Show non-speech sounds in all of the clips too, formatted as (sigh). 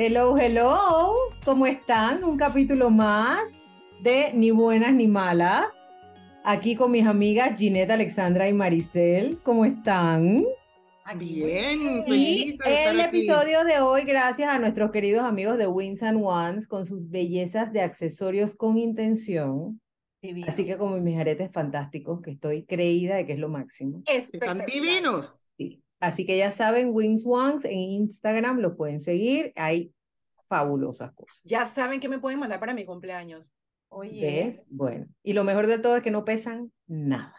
Hello, hello, ¿cómo están? Un capítulo más de Ni Buenas ni Malas. Aquí con mis amigas Ginette, Alexandra y Maricel. ¿Cómo están? Bien, Y el aquí. episodio de hoy, gracias a nuestros queridos amigos de Wins and Ones con sus bellezas de accesorios con intención. Así que como mis aretes fantásticos, que estoy creída de que es lo máximo. Están divinos. Sí. Así que ya saben, Wings Ones en Instagram lo pueden seguir. Hay fabulosas cosas. Ya saben que me pueden mandar para mi cumpleaños. Oye, ¿Ves? Bueno, y lo mejor de todo es que no pesan nada.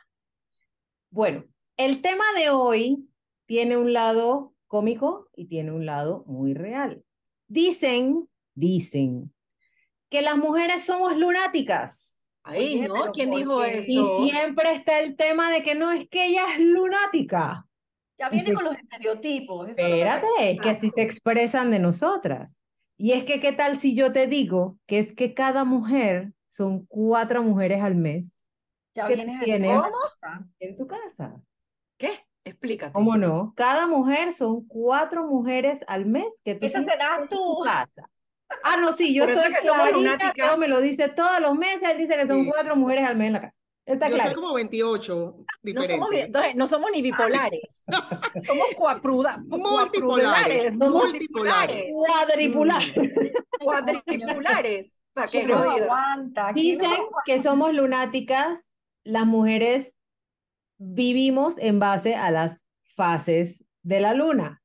Bueno, el tema de hoy tiene un lado cómico y tiene un lado muy real. Dicen, dicen, que las mujeres somos lunáticas. Ahí, Oye, ¿no? ¿Quién ¿por dijo qué? eso? Y siempre está el tema de que no es que ella es lunática. ya viene con los estereotipos. eso no Espérate, parece es que así se expresan de nosotras. Y es que, ¿qué tal si yo te digo que es que cada mujer son cuatro mujeres al mes Ya ¿qué vienes a- tienes? ¿Cómo? en tu casa? ¿Qué? Explícate. ¿Cómo no? Cada mujer son cuatro mujeres al mes que tú Esa tienes serás en tu casa. Ah, no, sí, yo Por estoy es que clarita, me lo dice todos los meses, él dice que son Sí. cuatro mujeres al mes en la casa. Está Yo claro. soy como 28 No diferentes. somos, bi- entonces, no somos ni bipolares. (laughs) somos cuapruda, Multipolares, multipolares, multipolares. Cuadripular. cuadripulares. O sea, qué ¿Quién nos jodido. aguanta? ¿Quién nos Dicen que somos lunáticas, las mujeres vivimos en base a las fases de la luna.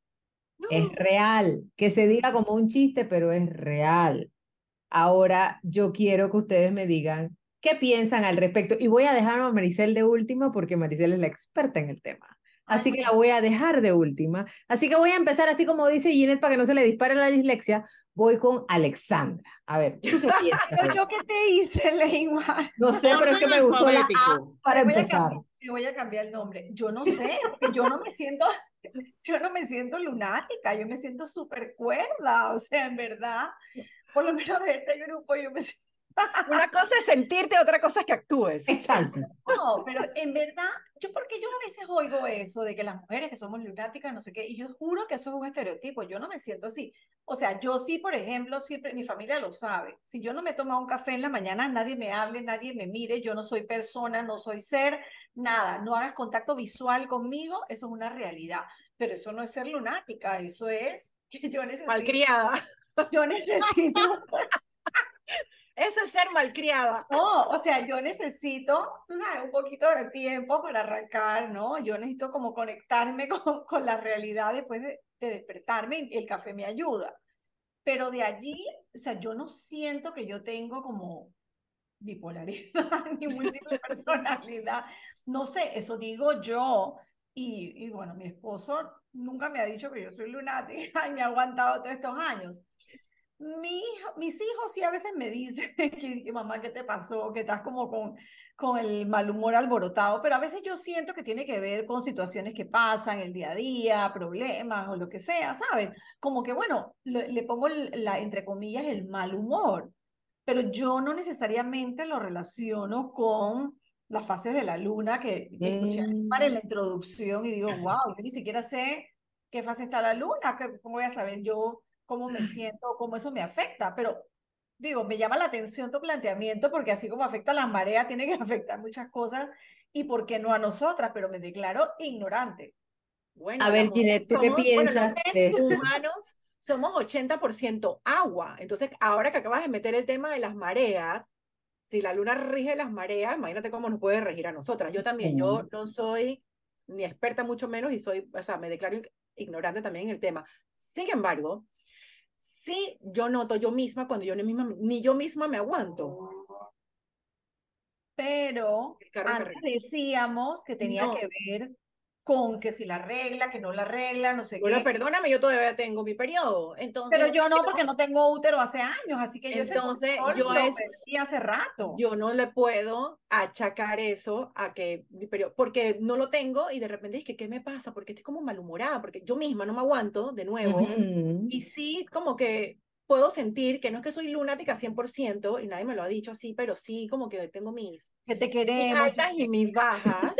Es real, que se diga como un chiste, pero es real. Ahora yo quiero que ustedes me digan qué piensan al respecto y voy a dejar a Maricel de última porque Maricel es la experta en el tema. Así que la voy a dejar de última. Así que voy a empezar así como dice Ginette para que no se le dispare la dislexia. Voy con Alexandra. A ver, ¿tú qué piensas? (laughs) Yo qué te hice, Leymar. No sé, pero es que me gustó la A para empezar. le voy a cambiar el nombre. Yo no sé, porque yo no me siento, (laughs) yo no me siento lunática, yo me siento súper cuerda, o sea, en verdad, por lo menos de este grupo yo me siento, Una cosa es sentirte, otra cosa es que actúes. Exacto. no, pero en verdad, yo porque yo a veces oigo eso de que las mujeres que somos lunáticas, no sé qué, y yo juro que eso es un estereotipo, yo no me siento así. O sea, yo sí, por ejemplo, siempre, mi familia lo sabe, si yo no me tomo un café en la mañana, nadie me hable, nadie me mire, yo no soy persona, no soy ser, nada, no hagas contacto visual conmigo, eso es una realidad, pero eso no es ser lunática, eso es que yo necesito, Malcriada. yo necesito, (laughs) Eso es ser malcriada. no, o sea, yo necesito, tú sabes, un poquito de tiempo para arrancar, ¿no? Yo necesito como conectarme (laughs) con, con la realidad después de, de despertarme y el café me ayuda. Pero de allí, o sea, yo no siento que yo tengo como bipolaridad (laughs) ni múltiple (laughs) personalidad. No sé, eso digo yo. Y, y bueno, mi esposo nunca me ha dicho que yo soy lunática y me ha aguantado todos estos años. Mi hijo- mis hijos sí a veces me dicen (laughs) que, que, mamá, ¿qué te pasó? Que estás como con, con el mal humor alborotado, pero a veces yo siento que tiene que ver con situaciones que pasan el día a día, problemas o lo que sea, ¿sabes? Como que, bueno, le, le pongo la, entre comillas, el mal humor, pero yo no necesariamente lo relaciono con las fases de la luna que, que escuché Mm. Aymar en la introducción y digo, (laughs) wow, yo ni siquiera sé qué fase está la luna, ¿cómo voy a saber yo cómo me (laughs) siento, cómo eso me afecta? Pero digo, me llama la atención tu planteamiento porque así como afecta a las mareas, tiene que (laughs) afectar muchas cosas y por qué no a nosotras, pero me declaro ignorante. Bueno, A ver, Ginette, ¿tú qué bueno, los piensas esto? humanos somos 80% agua. Entonces, ahora que acabas de meter el tema de las mareas, si la luna rige las mareas, imagínate cómo nos puede regir a nosotras. Yo también, yo no soy ni experta mucho menos y soy, o sea, me declaro ig- ignorante también en el tema. Sin embargo, sí yo noto yo misma cuando yo ni, misma, ni yo misma me aguanto. Pero antes decíamos que tenía No. que ver con que si la regla, que no la regla, no sé Bueno, qué. perdóname, yo todavía tengo mi periodo. Entonces, Pero yo no, porque no tengo útero hace años, así que yo Entonces, control yo lo es- perdí hace rato. yo no le puedo achacar eso a que mi periodo, porque no lo tengo y de repente es que, ¿qué me pasa? Porque estoy como malhumorada, porque yo misma no me aguanto de nuevo. Y sí, como que puedo sentir que no es que soy lunática 100%, y nadie me lo ha dicho así, pero sí como que tengo mis, que te mis queremos. altas y mis bajas.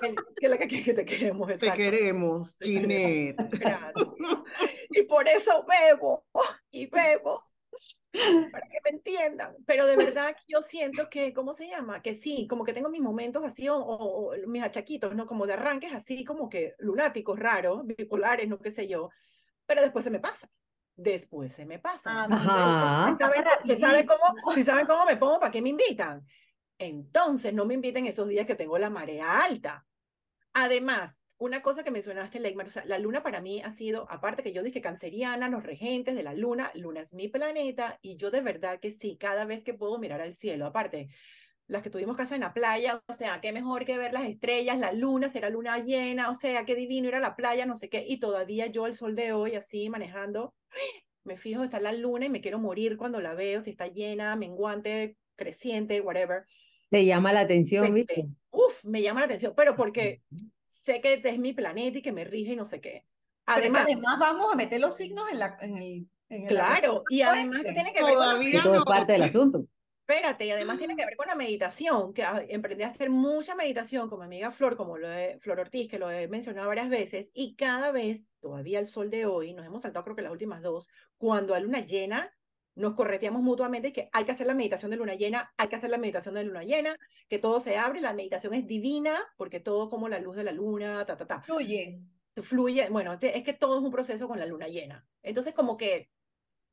Que, que, la que, que te queremos, Te exacto. queremos, Te queremos. Ginette. (laughs) (laughs) Y por eso bebo. y bebo para que me entiendan. Pero de verdad yo siento que, ¿cómo se llama? Que sí, como que tengo mis momentos así, o, o- o mis achaquitos, ¿no? Como de arranques así, como que lunáticos, raros, bipolares, no qué sé yo. Pero después se me pasa. Después se me pasa. Ah, Ajá. Saben, saben cómo, si saben cómo me pongo, ¿para qué me invitan? Entonces, no me inviten esos días que tengo la marea alta. Además, una cosa que mencionaste, Leigmar, o sea, la luna para mí ha sido, aparte que yo dije canceriana, los regentes de la luna, luna es mi planeta, y yo de verdad que sí, cada vez que puedo mirar al cielo, aparte, las que tuvimos casa en la playa, o sea, qué mejor que ver las estrellas, la luna, será luna llena, o sea, qué divino ir a la playa, no sé qué, y todavía yo el sol de hoy, así manejando, me fijo, está la luna y me quiero morir cuando la veo, si está llena, menguante, creciente, whatever. Te llama la atención, Este, ¿viste? Uf, me llama la atención, pero porque sé que es mi planeta y que me rige y no sé qué. Además, además vamos a meter los signos en, la, en el... En el claro, y además que tiene que ver con Todavía todo es parte del asunto. Espérate, y además tiene que ver con la meditación, que a- emprendí a hacer mucha meditación con mi amiga Flor, como lo de Flor Ortiz, que lo he mencionado varias veces, y cada vez, todavía el sol de hoy, nos hemos saltado creo que las últimas dos, cuando a luna llena, nos correteamos mutuamente que hay que hacer la meditación de luna llena, hay que hacer la meditación de luna llena, que todo se abre, la meditación es divina, porque todo como la luz de la luna, ta, ta, ta Fluye. fluye, bueno, te- es que todo es un proceso con la luna llena. Entonces, como que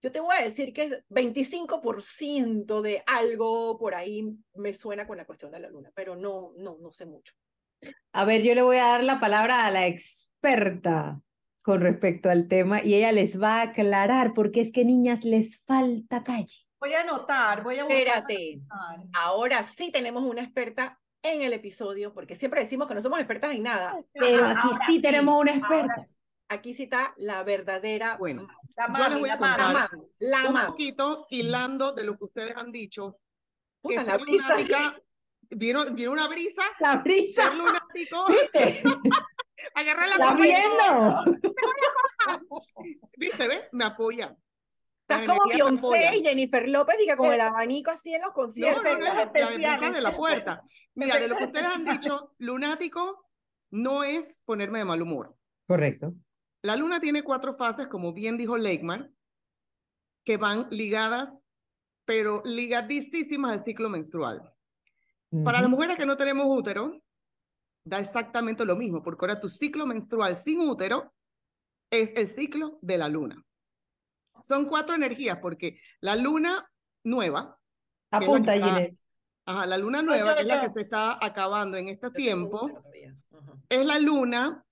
yo te voy a decir que es 25% de algo por ahí me suena con la cuestión de la luna, pero no, no, no sé mucho. A ver, yo le voy a dar la palabra a la experta con respecto al tema y ella les va a aclarar porque es que niñas les falta calle. Voy a anotar, voy a. Espérate, anotar. ahora sí tenemos una experta en el episodio, porque siempre decimos que no somos expertas en nada. Pero Ajá, aquí ahora sí tenemos una experta. sí. Aquí sí está la verdadera Bueno, La Yo mami, les voy a la mami. la contar un man. poquito hilando de lo que ustedes han dicho. Puta, la brisa. vino, vino una brisa, La brisa, ser lunático, (laughs) agarrar la ¿La copa y- viendo? (laughs) ¿Viste, ves? Me apoyan. Estás como Beyoncé y Jennifer López, diga, con el abanico así en los No, conciertos. no, no, la especiales. brisa de la puerta. Mira, de lo que ustedes han dicho, (laughs) lunático no es ponerme de mal humor. Correcto. La luna tiene cuatro fases, como bien dijo Leikmar, que van ligadas, pero ligadísimas al ciclo menstrual. Para las mujeres que no tenemos útero, da exactamente lo mismo, porque ahora tu ciclo menstrual sin útero es el ciclo de la luna. Son cuatro energías, porque la luna nueva, Apunta, está- Ginette. ajá, la luna nueva, que es la que se está acabando en este Yo tiempo, es la luna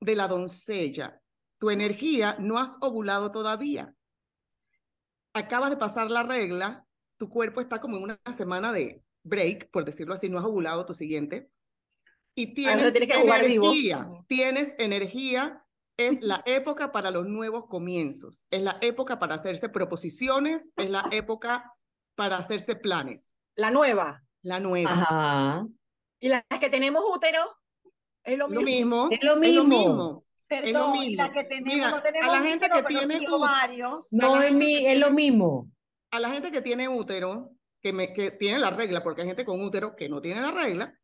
de la doncella. Tu energía no has ovulado todavía. Acabas de pasar la regla, tu cuerpo está como en una semana de break, por decirlo así, no has ovulado tu siguiente. Y tienes tienes que energía, tienes energía, es la (laughs) época para los nuevos comienzos, es la época para hacerse proposiciones, es la época para hacerse planes, La nueva. la nueva. Ajá. Y las que tenemos útero, es lo Lo mismo. mismo, Es lo mismo. Perdón, y la mismo. que tenemos, Mira, no a tenemos la gente útero, que tiene ovarios. A No la es, mi, que es lo mismo. A la gente que tiene útero, que, me, que tiene la regla, porque hay gente con útero que no tiene la regla,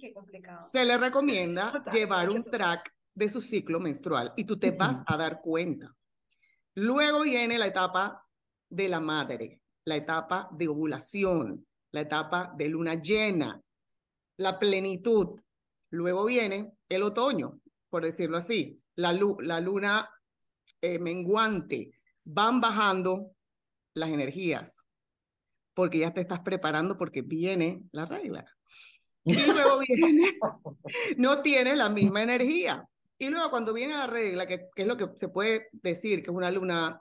Qué complicado. se le recomienda (laughs) Total, llevar un track de su ciclo menstrual y tú te vas a dar cuenta. Luego viene la etapa de la madre, la etapa de ovulación, la etapa de luna llena, la plenitud. Luego viene el otoño, por decirlo así, la, lu- la luna eh, menguante. Van bajando las energías porque ya te estás preparando porque viene la regla. Y luego (laughs) viene, no tienes la misma energía. Y luego cuando viene la regla, que, que es lo que se puede decir que es una luna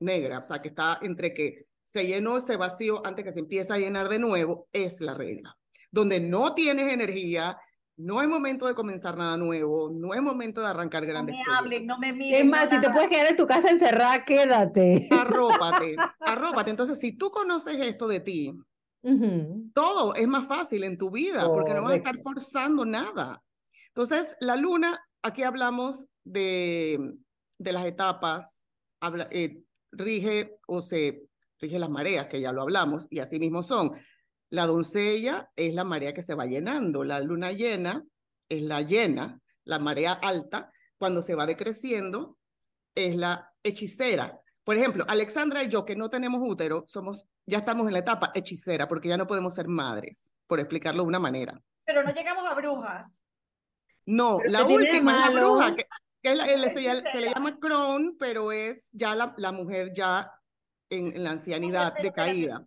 negra, o sea, que está entre que se llenó, se vació antes que se empieza a llenar de nuevo, es la regla. Donde no tienes energía, no es momento de comenzar nada nuevo, no es momento de arrancar No grandes me proyectos. hablen, no me miren. Es más, no si te puedes quedar en tu casa encerrada, quédate. (laughs) Arrópate, arrópate. Entonces, si tú conoces esto de ti, Todo es más fácil en tu vida porque no vas a estar forzando nada. Entonces, la luna, aquí hablamos de, de las etapas, habla, eh, rige o se rige las mareas, que ya lo hablamos, y así mismo son. La doncella es la marea que se va llenando, la luna llena es la llena, la marea alta, cuando se va decreciendo, es la hechicera. Por ejemplo, Alexandra y yo, que no tenemos útero, somos, ya estamos en la etapa hechicera, porque ya no podemos ser madres, por explicarlo de una manera. Pero no llegamos a brujas. No, Pero la ¿qué tiene de última es la bruja, que, que es la- el- se, le llama Crohn, pero es ya la, la mujer ya en, en la ancianidad pero espérate. decaída.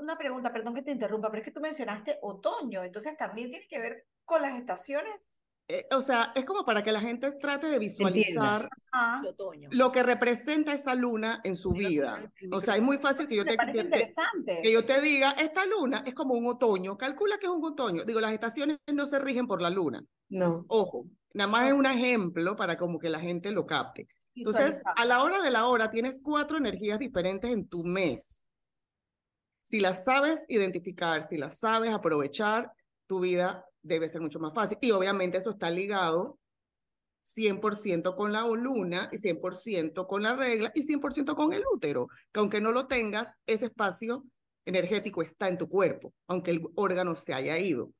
Una pregunta, perdón que te interrumpa, pero es que tú mencionaste otoño, entonces también tiene que ver con las estaciones. Eh, o sea, es como para que la gente trate de visualizar Ah, lo que representa esa luna en su vida. O sea, es muy fácil que yo te, que yo te diga, esta luna es como un otoño, calcula que es un otoño. Digo, las estaciones no se rigen por la luna. No. Ojo, nada más es un ejemplo para como que la gente lo capte. Entonces, a la hora de la hora tienes cuatro energías diferentes en tu mes. Si las sabes identificar, si las sabes aprovechar, tu vida debe ser mucho más fácil. Y obviamente eso está ligado 100% con la luna y 100% con la regla y 100% con el útero, que aunque no lo tengas, ese espacio energético está en tu cuerpo, aunque el órgano se haya ido.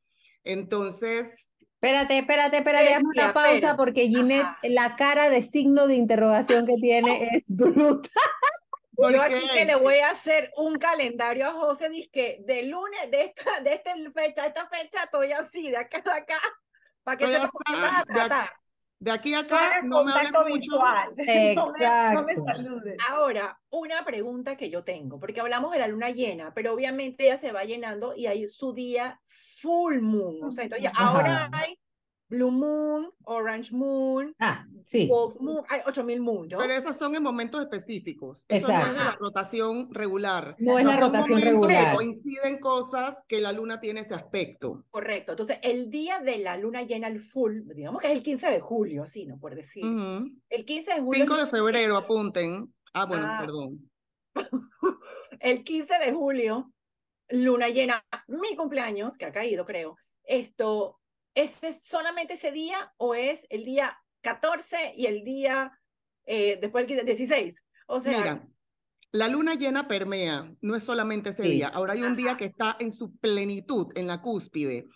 Entonces, Espérate, espérate, espérate, Bestia, una pausa espera. porque Ginette, Ajá. la cara de signo de interrogación que tiene (laughs) es bruta. ¿Por Yo aquí que le voy a hacer un calendario a José, que de lunes, de esta, de esta fecha, a esta fecha, estoy así, de acá a acá, para que vas a tratar. De aquí a acá no me hables contacto mucho. visual. (laughs) No me- No me, Exacto. saludes. Ahora, una pregunta que yo tengo, porque hablamos de la luna llena, pero obviamente ella se va llenando y hay su día full moon, o sea, entonces ya- Ajá. ahora hay blue moon, orange moon, Ah, sí. wolf moon, hay 8000 moon, ¿no? Pero esos son en momentos específicos. Eso no es de la Exacto. rotación regular. No es O la rotación regular. coinciden cosas que la luna tiene ese aspecto. Correcto. Entonces, el día de la luna llena, el full, digamos que es el 15 de julio, así, ¿no? Por decir. El 15 de julio. 5 de es- febrero, apunten. Ah, bueno, Ah. perdón. (laughs) El 15 de julio, luna llena, mi cumpleaños, que ha caído, creo. Esto, ¿es solamente ese día o es el día 14 y el día eh, después el 15, 16? O sea, Mira, la luna llena permea, no es solamente ese Sí. día. Ahora hay un día que está en su plenitud, en la cúspide.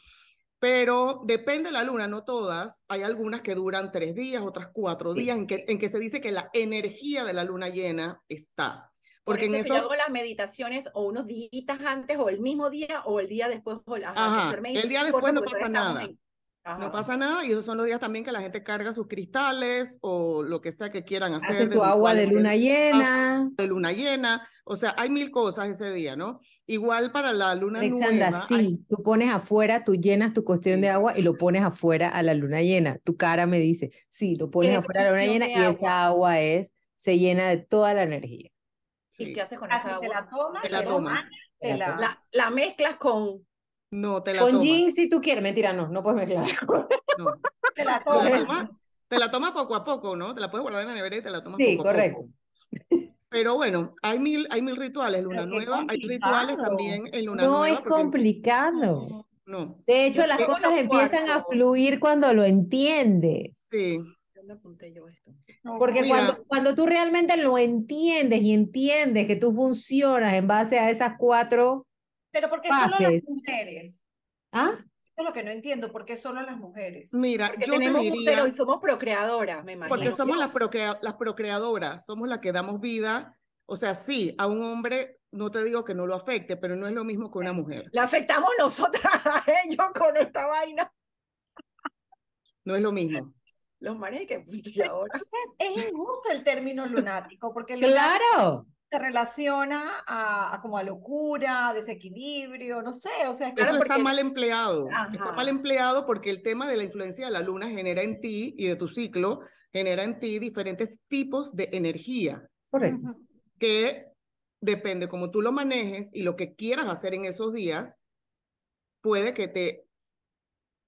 Pero depende de la luna, no todas. Hay algunas que duran tres días, otras cuatro Sí. días, en que, en que se dice que la energía de la luna llena está. por Porque en eso, yo hago las meditaciones o unos días antes o el mismo día o el día después. O la, Ajá, el día después no pasa nada. en- Ajá. No pasa nada y esos son los días también que la gente carga sus cristales o lo que sea que quieran hacer. Hace de tu agua de luna llena. de luna llena, o sea, hay mil cosas ese día, ¿no? Igual para la luna Alexandra, nueva, hay- sí, tú pones afuera, tú llenas tu cuestión de agua y lo pones afuera a la luna llena. Tu cara me dice, sí, lo pones Es afuera a la luna llena y agua. esa agua es, se llena de toda la energía. ¿Y sí. qué haces con Así esa te agua? la tomas, Te la te tomas. te la- La, la mezclas con... no te la Con tomas, gin si tú quieres, mentira, no, no puedes mezclar. (laughs) no. (laughs) te la Te la tomas. te la tomas poco a poco, ¿no? Te la puedes guardar en la nevera y te la tomas Sí, poco a correcto. poco. Pero bueno, hay mil, hay mil rituales, luna nueva, hay rituales también en luna No nueva. es porque- complicado. No, De hecho, Yo las cosas empiezan a fluir cuando lo entiendes. sí, ¿Dónde apunté yo esto? Porque cuando, cuando tú realmente lo entiendes y entiendes que tú funcionas en base a esas cuatro, Pero porque solo las mujeres. ¿ah? Eso es lo que no entiendo, ¿por qué solo las mujeres? mira, Porque yo te tenemos diría, útero y somos procreadoras, me imagino. porque somos las, procrea- las procreadoras, somos las que damos vida. O sea, sí, a un hombre, no te digo que no lo afecte, pero no es lo mismo que una mujer. La afectamos nosotras (laughs) a ellos con esta vaina. No es lo mismo. Los manes que ahora. Entonces, es injusto el término lunático, porque el Claro. Se relaciona a, a como a locura, a desequilibrio, no sé, o sea, es Eso está porque- mal empleado. Está mal empleado porque el tema de la influencia de la luna genera en ti y de tu ciclo, genera en ti diferentes tipos de energía Correcto. Que depende como tú lo manejes y lo que quieras hacer en esos días, puede que te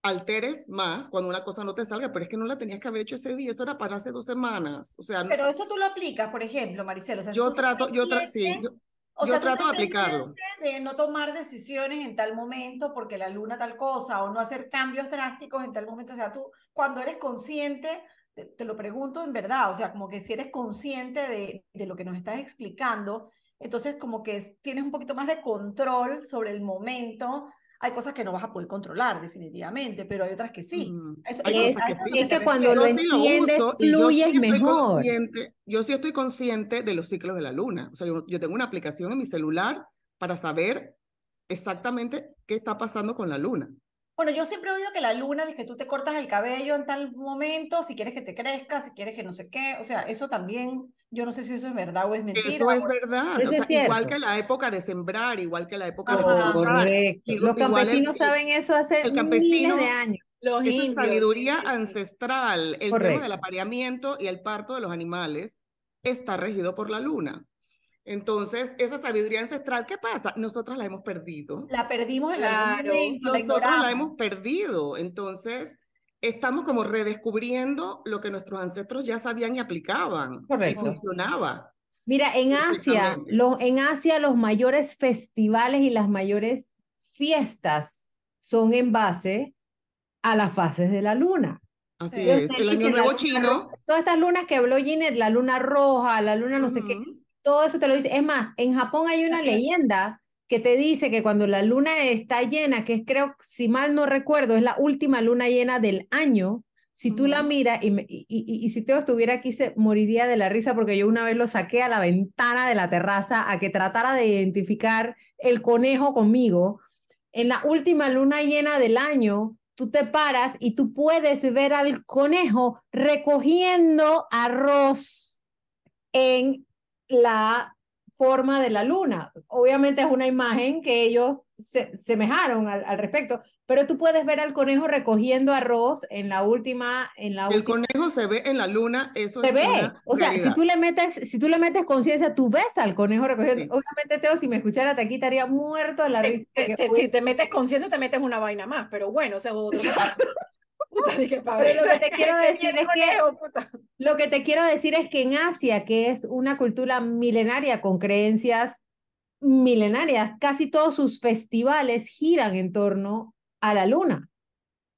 alteres más cuando una cosa no te salga, pero es que no la tenías que haber hecho ese día, eso era para hace dos semanas. O sea, Pero eso tú lo aplicas, por ejemplo, Maricelo. O sea, yo trato, yo trato, sí, yo, o yo sea, tú trato de aplicarlo. De no tomar decisiones en tal momento porque la luna tal cosa, o no hacer cambios drásticos en tal momento. O sea, tú cuando eres consciente, te, te lo pregunto en verdad, o sea, como que si eres consciente de, de lo que nos estás explicando, entonces como que es- tienes un poquito más de control sobre el momento hay cosas que no vas a poder controlar definitivamente, pero hay otras que sí. Mm, Eso- Es, que sí. es que cuando lo sí entiendes, yo fluyes sí mejor. yo sí estoy consciente de los ciclos de la luna. O sea, yo, yo tengo una aplicación en mi celular para saber exactamente qué está pasando con la luna. Bueno, yo siempre he oído que la luna, de que tú te cortas el cabello en tal momento, si quieres que te crezca, si quieres que no sé qué, o sea, eso también, yo no sé si eso es verdad o es mentira. Eso es verdad. Eso o es sea, igual cierto. que la época de sembrar, igual que la época de cosechar. Correcto. Digo, Los igual campesinos el- saben eso hace el miles campesino- de años. Los Esa es indios, sabiduría sí, ancestral. El tema Correcto. del apareamiento y el parto de los animales está regido por la luna. Entonces, esa sabiduría ancestral, ¿qué pasa? Nosotras la hemos perdido. La perdimos en Claro, momento, Nosotros la hemos perdido. Entonces, estamos como redescubriendo lo que nuestros ancestros ya sabían y aplicaban. Y Correcto. funcionaba. Mira, en Asia, los, en Asia los mayores festivales y las mayores fiestas son en base a las fases de la luna. Así Sí. es. El año nuevo luna chino. Todas estas lunas que habló Ginette, la luna roja, la luna no sé qué, todo eso te lo dice. Es más, en Japón hay una leyenda que te dice que cuando la luna está llena, que es creo, si mal no recuerdo, es la última luna llena del año, si tú la miras y, y- y si Teo estuviera aquí se moriría de la risa porque yo una vez lo saqué a la ventana de la terraza a que tratara de identificar el conejo conmigo. En la última luna llena del año, tú te paras y tú puedes ver al conejo recogiendo arroz en la forma de la luna. Obviamente es una imagen que ellos se semejaron al, al respecto, pero tú puedes ver al conejo recogiendo arroz en la última, en la El última. conejo se ve en la luna, eso Se es ve, una o sea, si tú le metes, si tú le metes conciencia, tú ves al conejo recogiendo. Sí. Obviamente, Teo, si me escuchara, te aquí estaría muerto de la risa. te- que, te- uy, si te metes conciencia, te metes una vaina más, pero bueno, ese es otro. Puta, dije, Pero lo que te quiero (laughs) decir es que- conejo, puta. Lo que te quiero decir es que en Asia, que es una cultura milenaria con creencias milenarias, casi todos sus festivales giran en torno a la luna.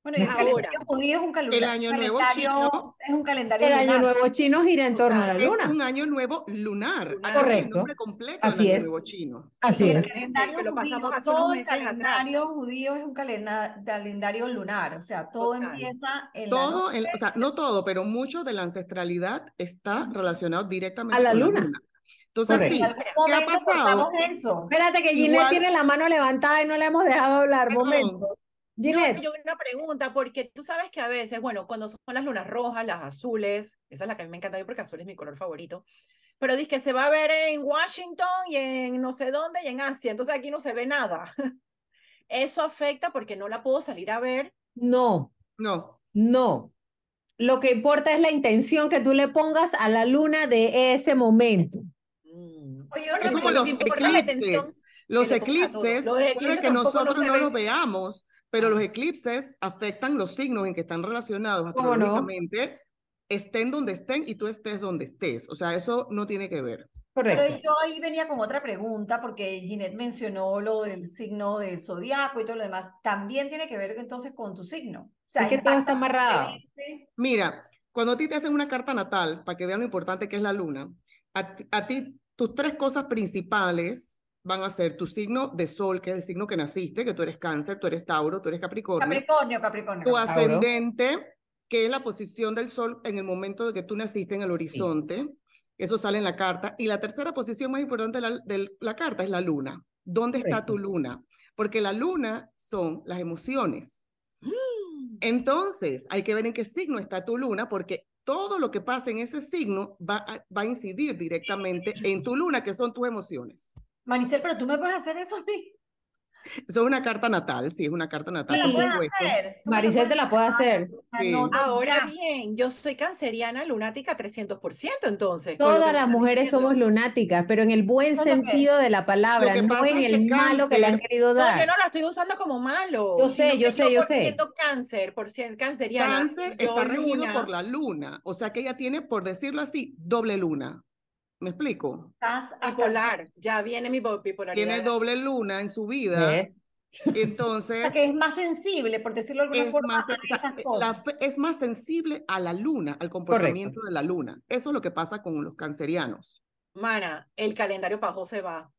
Bueno, y el Ahora. calendario judío es un calendario, El año nuevo calendario- chino- es un calendario El año lunar. nuevo chino gira en torno a la Total, Es luna. un año nuevo lunar. Lunar. El Correcto. nombre completo Así año es. nuevo chino. Así el es. calendario lo pasamos judío, todo el meses atrás. calendario judío es un calendario lunar, o sea, todo Total. empieza en la Todo, noche. el- o sea, no todo, pero mucho de la ancestralidad está relacionado directamente A la con luna. Entonces, Correcto. sí, En algún ¿qué ha pasado? eso. Espérate que Ginette Igual- tiene la mano levantada y no le hemos dejado hablar. Perdón. Momento. No, Ginette, yo una pregunta, porque tú sabes que a veces, bueno, cuando son las lunas rojas, las azules, esa es la que a mí me encanta yo porque azul es mi color favorito, pero dice que se va a ver en Washington y en no sé dónde y en Asia, entonces aquí no se ve nada. (laughs) Eso afecta porque no la puedo salir a ver. no, No, no. Lo que importa es la intención que tú le pongas a la luna de ese momento. Mm. Oye, es como los eclipses. Los eclipses, Los eclipses que no nosotros no ven. los veamos, pero los eclipses afectan los signos en que están relacionados ¿Cómo no? astrológicamente, estén donde estén y tú estés donde estés. O sea, eso no tiene que ver. Pero Correcto. yo ahí venía con otra pregunta, porque Ginette mencionó lo del signo del zodiaco y todo lo demás. También tiene que ver entonces con tu signo. O sea, Es que todo está amarrado. diferente. Mira, cuando a ti te hacen una carta natal, para que vean lo importante que es la luna, a, a ti tus tres cosas principales van a ser tu signo de sol, que es el signo que naciste, que tú eres cáncer, tú eres tauro, tú eres capricornio, Capricornio, Capricornio. tu ascendente, que es la posición del sol en el momento de que tú naciste en el horizonte, eso sale en la carta, y la tercera posición más importante de la, de la carta es la luna. ¿Dónde está tu luna? Porque la luna son las emociones. Entonces, hay que ver en qué signo está tu luna, porque todo lo que pasa en ese signo va a, va a incidir directamente en tu luna, que son tus emociones. Maricel, pero tú me puedes hacer eso a mí. Eso es una carta natal, sí, es una carta natal, la Maricel te la puede hacer. Sí. Anota Ahora bien, yo soy canceriana lunática 300%, entonces. Todas las mujeres diciendo. somos lunáticas, pero en el buen sentido de la palabra, no en que el malo que le han querido No, dar. yo no la estoy usando como malo. Yo sé, yo sé, yo por sé. siendo cáncer, por ser canceriana. Cáncer está regido por la luna, o sea que ella tiene, por decirlo así, doble luna. ¿Me explico? Estás bipolar. Ya viene mi bipolaridad. Tiene doble luna en su vida, (laughs) o entonces sea, que es más sensible, por decirlo de alguna es forma, más, a o sea, estas cosas. la fe- es más sensible a la luna, al comportamiento de la luna. Eso es lo que pasa con los cancerianos. Mana, el calendario pajo se va.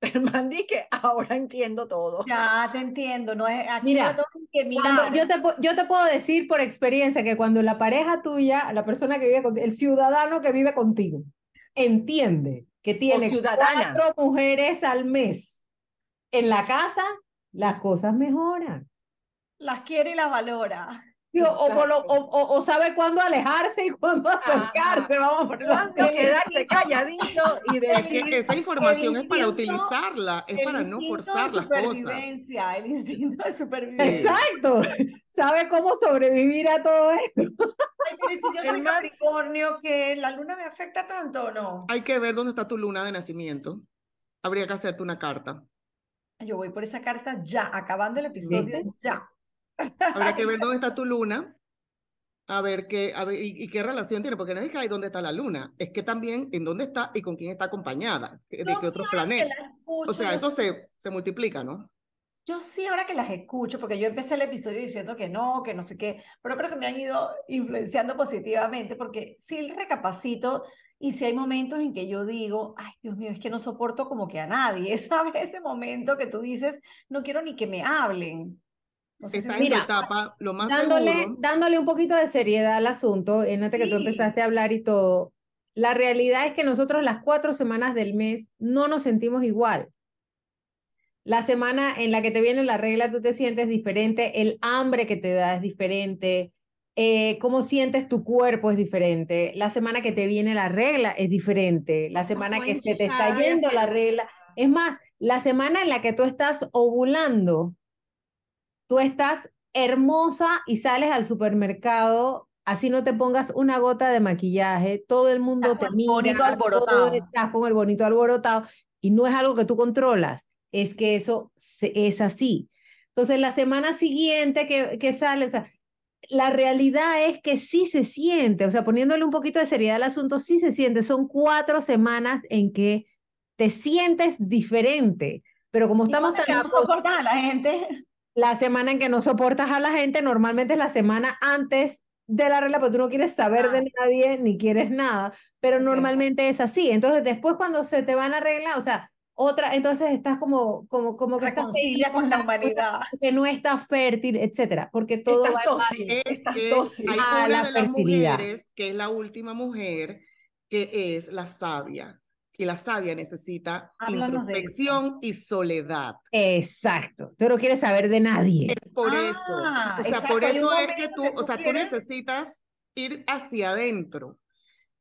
El man que ahora entiendo todo. Ya te entiendo, no es aquí Mira, que mirar. yo, te, yo te puedo decir por experiencia que cuando la pareja tuya, la persona que vive contigo, el ciudadano que vive contigo, entiende que tiene cuatro mujeres al mes en la casa, las cosas mejoran. Las quiere y las valora. Digo, o, por lo- Exacto. o- o- o sabe cuándo alejarse y cuándo acercarse, vamos a ponerlo así. Cuando quedarse calladito y Es decir, que esa información es para utilizarla, es para no forzar las cosas. supervivencia, El instinto de supervivencia. Exacto, sabe cómo sobrevivir a todo esto. Ay, pero ¿y si yo El soy Capricornio, que la luna me afecta tanto o no? Hay que ver dónde está tu luna de nacimiento. Habría que hacerte una carta. Yo voy por esa carta ya, acabando el episodio ¿Viste? ya. Habría que ver (laughs) dónde está tu luna, a ver qué, a ver, y, y qué relación tiene, porque no es que hay dónde está la luna, es que también en dónde está y con quién está acompañada, de Yo qué sí, la escucho, O sea, eso sí- se, se multiplica, ¿no? Yo sí, ahora que las escucho, porque yo empecé el episodio diciendo que no, que no sé qué, pero creo que me han ido influenciando positivamente, porque sí recapacito y si hay momentos en que yo digo, ay, Dios mío, es que no soporto como que a nadie, (laughs) ¿sabes? Ese momento que tú dices, no quiero ni que me hablen. No sé si Estás me- en tu etapa, lo más dándole, seguro. dándole un poquito de seriedad al asunto, en antes que tú empezaste a hablar y todo, la realidad es que nosotros las cuatro semanas del mes no nos sentimos igual. La semana en la que te viene la regla, tú te sientes diferente, el hambre que te da es diferente, eh, cómo sientes tu cuerpo es diferente, la semana que te viene la regla es diferente, la semana que se te está yendo la regla. Es más, la semana en la que tú estás ovulando, tú estás hermosa y sales al supermercado, así no te pongas una gota de maquillaje, todo el mundo Estás te mira, todo estás con el bonito alborotado y no es algo que tú controlas, es que eso se- es así. Entonces, la semana siguiente que, que sale, o sea, la realidad es que sí se siente, o sea, poniéndole un poquito de seriedad al asunto, sí se siente, son cuatro semanas en que te sientes diferente, pero como ¿Y estamos tan no soportas a la gente? La semana en que no soportas a la gente, normalmente es la semana antes de la regla, porque tú no quieres saber de nadie ni quieres nada, pero normalmente es así. Entonces, después cuando se te van a regla, o sea, otra, entonces estás como, como, como que estás con la humanidad. que no estás fértil, etcétera, porque todo estás va estás tóxico. hay a una la de las fertilidad. mujeres, que es la última mujer, que es la sabia. Y la sabia necesita Háblanos introspección y soledad. Exacto. Tú no quieres saber de nadie. Es por Ah, eso. O sea, exacto, por eso es que tú, que o tú sea, tú quieres- necesitas ir hacia adentro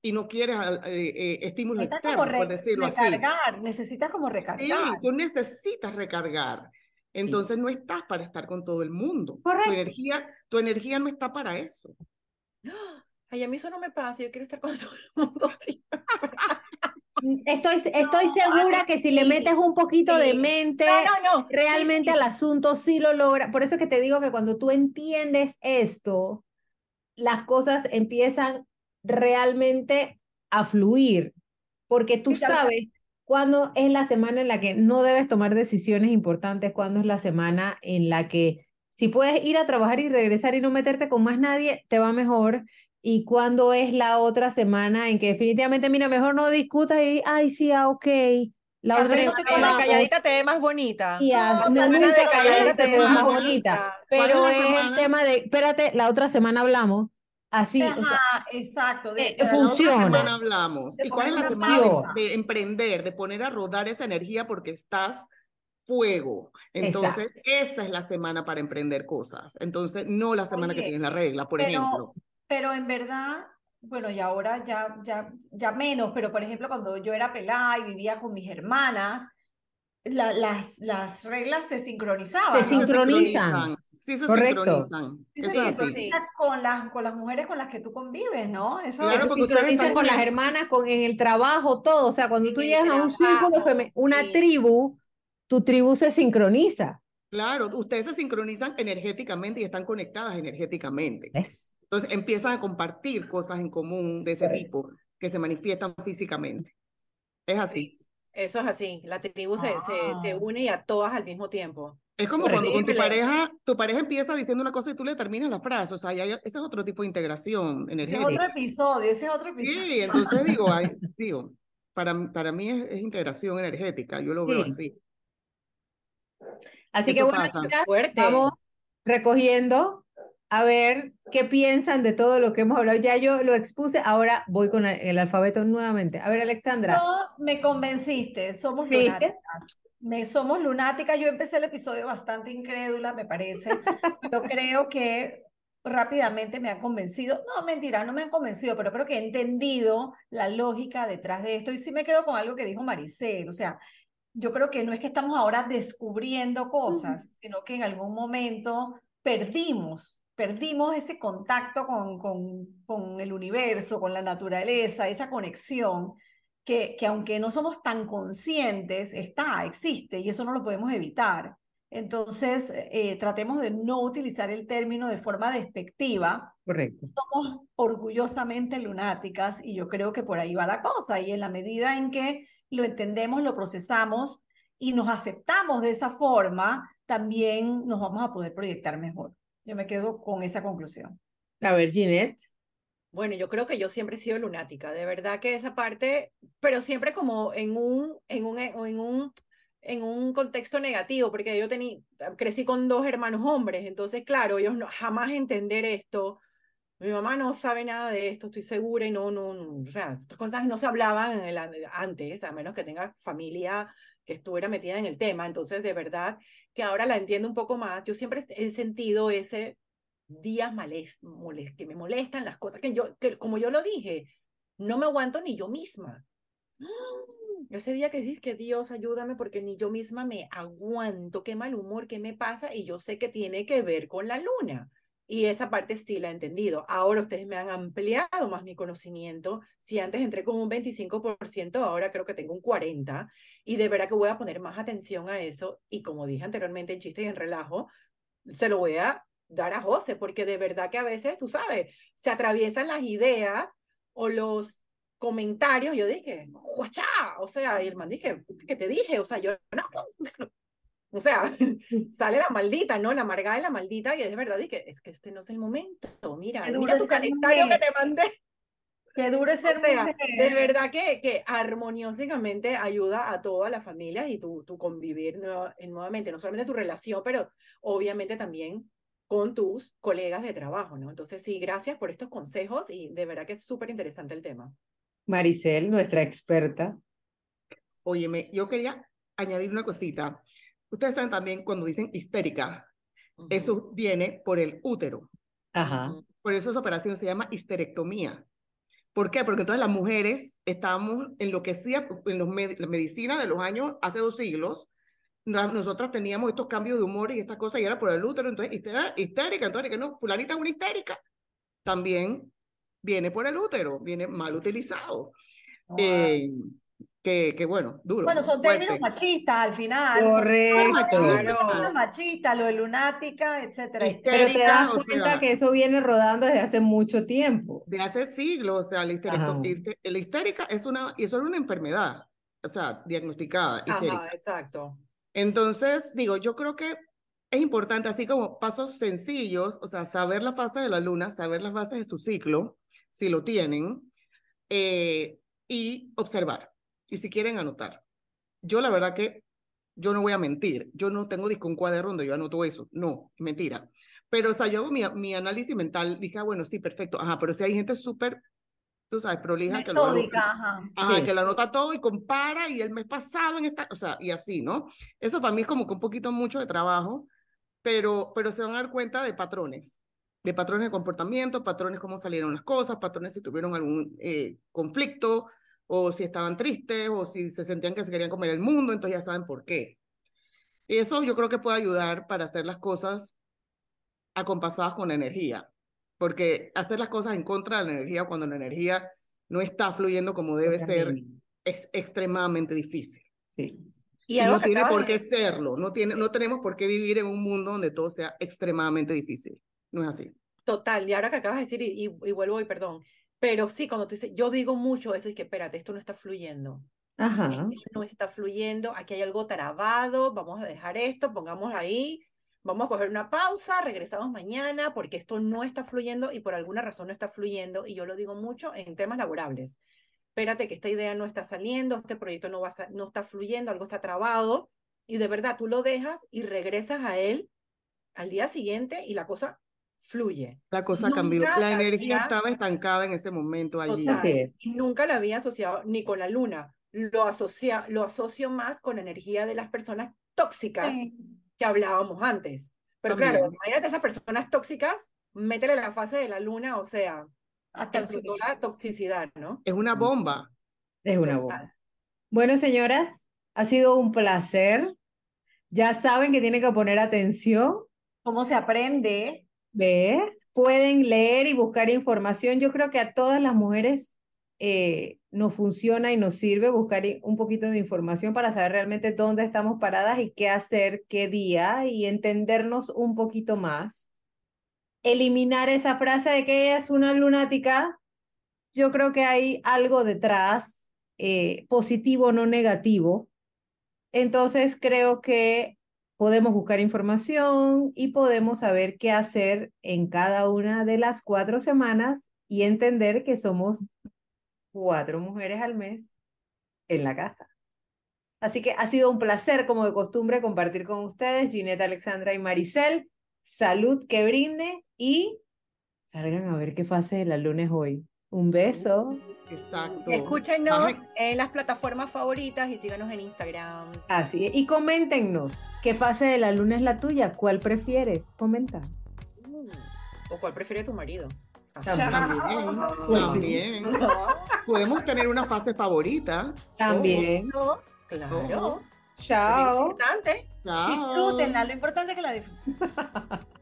y no quieres eh, eh, estímulo externo, por decirlo así. recargar, necesitas como Sí, recargar. tú necesitas recargar. Entonces no estás para estar con todo el mundo. Correcto. Tu energía, tu energía no está para eso. Ay, a mí eso no me pasa, yo quiero estar con (laughs) todo el mundo así. (laughs) Estoy, estoy No, segura que si le metes un poquito de mente, No, no, no. sí, realmente sí. al asunto sí lo logra. Por eso es que te digo que cuando tú entiendes esto, las cosas empiezan realmente a fluir, porque tú sabes cuándo es la semana en la que no debes tomar decisiones importantes, cuándo es la semana en la que si puedes ir a trabajar y regresar y no meterte con más nadie, te va mejor. Y cuándo es la otra semana en que definitivamente, mira, mejor no discutas y, ay, sí, ah, ok. La otra semana porque la hablamos. calladita te ve más bonita. Y a- La no, semana nunca de calladita te ve más más bonita. bonita. ¿Cuál es Pero la es el semana? tema de, espérate, la otra semana hablamos. Así, o sea, Ajá, exacto. De, eh, de la La otra funciona. semana hablamos. De ¿Y cuál es la semana de, de emprender, de poner a rodar esa energía porque estás fuego? Entonces, esa es la semana para emprender cosas. Entonces, no la semana que Oye, tienes la regla, por pero, ejemplo. Pero en verdad, bueno, y ahora ya, ya, ya menos, pero por ejemplo, cuando yo era pelada y vivía con mis hermanas, la- las, las reglas se sincronizaban. Se ¿no? sincronizan. Sí, se Correcto. sincronizan. Sí, Eso se es así. con las, con las mujeres con las que tú convives, ¿no? Eso Claro, se sincronizan con las hermanas, con, en el trabajo, todo. O sea, cuando tú llegas a un círculo femenino, una sí. tribu, tu tribu se sincroniza. Claro, ustedes se sincronizan energéticamente y están conectadas energéticamente. ¿Ves? Entonces empiezan a compartir cosas en común de ese tipo que se manifiestan físicamente. Es así. Eso es así. La tribu se, se, se Ah. une y a todas al mismo tiempo. Es como cuando con tu pareja, tu pareja empieza diciendo una cosa y tú le terminas la frase. O sea, ya- ya- ese es otro tipo de integración Ese es energética. otro episodio, ese es otro episodio. Sí, entonces digo, ay, (laughs) digo, para, para mí es, es integración energética, yo lo veo Sí. así. Así que Eso bueno, pasa. chicas, Fuerte. vamos recogiendo a ver qué piensan de todo lo que hemos hablado. Ya yo lo expuse, ahora voy con el, alfabeto nuevamente. A ver, Alexandra. No, me convenciste, somos ¿Viste? lunáticas. Me, somos lunáticas. Yo empecé el episodio bastante incrédula, me parece. Yo creo que rápidamente me han convencido. No, mentira, no me han convencido, pero creo que he entendido la lógica detrás de esto. Y sí me quedo con algo que dijo Maricel. O sea, yo creo que no es que estamos ahora descubriendo cosas, sino que en algún momento perdimos, perdimos ese contacto con, con, con el universo, con la naturaleza, esa conexión que, que aunque no somos tan conscientes, está, existe y eso no lo podemos evitar. Entonces, eh, tratemos de no utilizar el término de forma despectiva. Correcto. Somos orgullosamente lunáticas y yo creo que por ahí va la cosa. Y en la medida en que lo entendemos, lo procesamos y nos aceptamos de esa forma, también nos vamos a poder proyectar mejor. Yo me quedo con esa conclusión. A ver, Ginette. Bueno, yo creo que yo siempre he sido lunática, de verdad que esa parte, pero siempre como en un, en un, en un, en un contexto negativo, porque yo tení, crecí con dos hermanos hombres, entonces, claro, ellos no, jamás entender esto. Mi mamá no sabe nada de esto, estoy segura, y no, no, no, o sea, estas cosas no se hablaban en el, antes, a menos que tenga familia que estuviera metida en el tema, entonces, de verdad, que ahora la entiendo un poco más. Yo siempre he sentido ese días molest, que me molestan las cosas que yo, que como yo lo dije, no me aguanto ni yo misma. Ese día que dices que Dios ayúdame porque ni yo misma me aguanto, qué mal humor, qué me pasa y yo sé que tiene que ver con la luna. Y esa parte sí la he entendido. Ahora ustedes me han ampliado más mi conocimiento. Si antes entré con un 25%, ahora creo que tengo un 40%. Y de verdad que voy a poner más atención a eso. Y como dije anteriormente en chiste y en relajo, se lo voy a dar a José, porque de verdad que a veces, tú sabes, se atraviesan las ideas o los comentarios. Yo dije, ¡guachá! O sea, y el man dije, ¿qué te dije? O sea, yo (laughs) no. O sea, (laughs) sale la maldita, ¿no? La amargada y la maldita, y es verdad, dije, es que este no es el momento. Mira, mira tu calendario que te mandé. Qué duro es ser O sea, mujer. de verdad que, que armoniosamente ayuda a todas las familias y tu, tu convivir nueva- nuevamente, no solamente tu relación, pero obviamente también con tus colegas de trabajo, ¿no? Entonces, sí, gracias por estos consejos y de verdad que es súper interesante el tema. Maricel, nuestra experta. Óyeme, yo quería añadir una cosita. Ustedes saben también cuando dicen histérica, eso viene por el útero. Ajá. Por eso esa operación se llama histerectomía. ¿Por qué? Porque entonces las mujeres estábamos enloquecidas en los med- la medicina de los años, hace dos siglos. no- Nosotras teníamos estos cambios de humor y estas cosas y era por el útero, entonces histera- histérica, entonces que no, fulanita es una histérica. También viene por el útero, viene mal utilizado. Eh, que, que bueno, duro. Bueno, son términos fuerte. machistas al final. son Correcto. machistas. términos machistas, lo de lunática, etcétera. Histérica. Pero te das o cuenta sea- que eso viene rodando desde hace mucho tiempo. de hace siglos, o sea, la, la histérica es una, y eso es una enfermedad, o sea, diagnosticada, histérica. Ajá, exacto. Entonces, digo, yo creo que es importante, así como pasos sencillos, o sea, saber la fase de la luna, saber las bases de su ciclo, si lo tienen, eh, y observar. Y si quieren anotar. Yo la verdad que yo no voy a mentir, yo no tengo disco un cuaderno donde yo anoto eso, no, mentira. Pero, o sea, yo hago mi, mi análisis mental, dije, ah, bueno, sí, perfecto, ajá, pero si hay gente súper, tú sabes, prolija, que lo anota- ajá. Ajá, Sí. que lo anota todo y compara y el mes pasado en esta, o sea, y así, ¿no? Eso para mí es como que un poquito mucho de trabajo, pero, pero se van a dar cuenta de patrones, de patrones de comportamiento, patrones cómo salieron las cosas, patrones si tuvieron algún eh, conflicto, o si estaban tristes, o si se sentían que se querían comer el mundo, entonces ya saben por qué. Y eso yo creo que puede ayudar para hacer las cosas acompasadas con energía, porque hacer las cosas en contra de la energía cuando la energía no está fluyendo como debe ser es extremadamente difícil. Sí. Y, Y algo no que tiene por de- qué serlo, no, tiene, no tenemos por qué vivir en un mundo donde todo sea extremadamente difícil. No es así. Total, y ahora que acabas de decir, y, y, y vuelvo hoy, perdón, pero sí, cuando tú dices, yo digo mucho eso, y que espérate, esto no está fluyendo. Ajá. Esto no está fluyendo, aquí hay algo trabado, vamos a dejar esto, pongamos ahí, vamos a coger una pausa, regresamos mañana, porque esto no está fluyendo y por alguna razón no está fluyendo, y yo lo digo mucho en temas laborables. espérate que esta idea no está saliendo, este proyecto no, va a, no está fluyendo, algo está trabado, y de verdad tú lo dejas y regresas a él al día siguiente y la cosa fluye. La cosa cambió, la energía estaba estancada en ese momento allí. Nunca la había asociado ni con la luna, lo, asocia, lo asocio más con la energía de las personas tóxicas que hablábamos antes. Pero claro, imagínate esas personas tóxicas, métele la fase de la luna, o sea, hasta la toxicidad, ¿no? Es una bomba. Es una bomba. Bueno, señoras, ha sido un placer. Ya saben que tienen que poner atención. ¿Cómo se aprende? ¿Ves? Pueden leer y buscar información. Yo creo que a todas las mujeres eh, nos funciona y nos sirve buscar un poquito de información para saber realmente dónde estamos paradas y qué hacer, qué día y entendernos un poquito más. Eliminar esa frase de que ella es una lunática, yo creo que hay algo detrás, eh, positivo, no negativo. Entonces creo que podemos buscar información y podemos saber qué hacer en cada una de las cuatro semanas y entender que somos cuatro mujeres al mes en la casa. Así que ha sido un placer, como de costumbre, compartir con ustedes, Ginette, Alexandra y Maricel. Salud que brinde y salgan a ver qué fase de la luna es hoy. Un beso. Exacto. Escúchenos en las plataformas favoritas y síganos en Instagram. Así es. Y coméntenos qué fase de la luna es la tuya. ¿Cuál prefieres? Comenta. o cuál prefiere tu marido. También. Podemos tener una fase favorita. También. claro. Chao. Importante. Disfrútenla, lo importante es que la disfruten. (laughs)